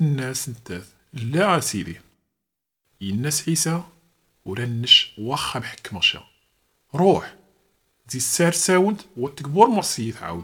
الناس نتات لا اسيدي الناس عيسى ولا النش واخا بحك مشى روح. زي السار ساونت وتكبر معصية عاود.